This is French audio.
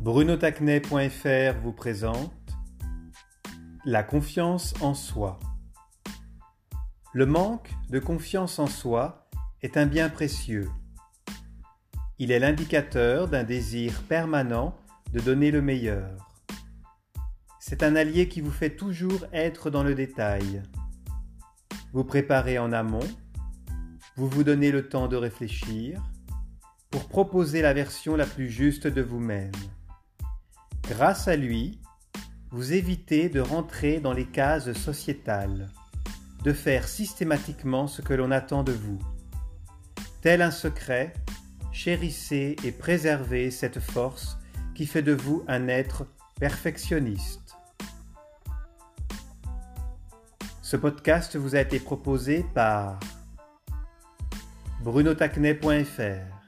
brunotacnet.fr vous présente La confiance en soi. Le manque de confiance en soi est un bien précieux. Il est l'indicateur d'un désir permanent de donner le meilleur. C'est un allié qui vous fait toujours être dans le détail. Vous préparez en amont, vous vous donnez le temps de réfléchir pour proposer la version la plus juste de vous-même. Grâce à lui, vous évitez de rentrer dans les cases sociétales, de faire systématiquement ce que l'on attend de vous. Tel un secret, chérissez et préservez cette force qui fait de vous un être perfectionniste. Ce podcast vous a été proposé par brunotacnet.fr